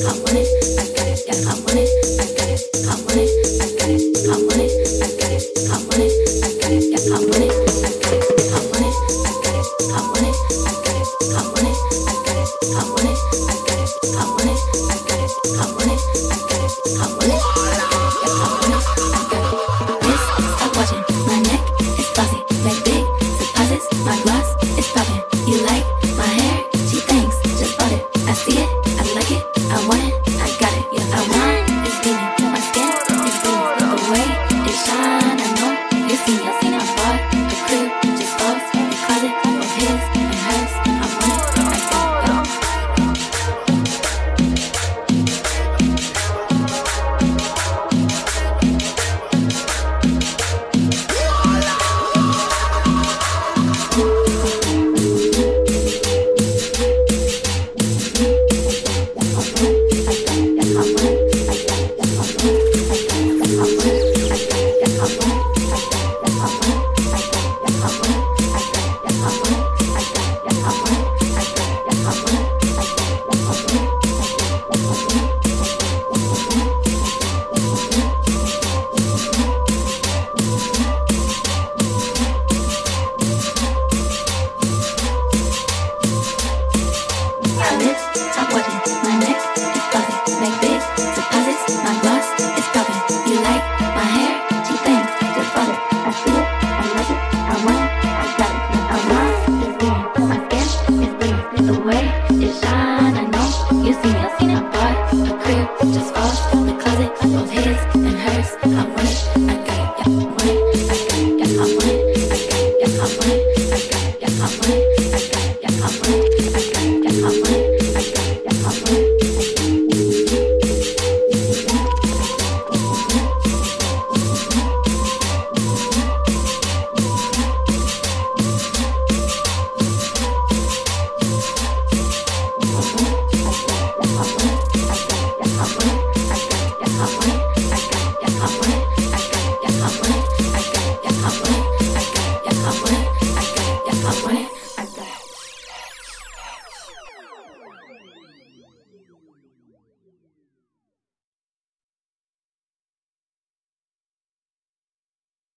I got it. I want it. I got it. I want it. I got it. I want it. I got it. I want it. way is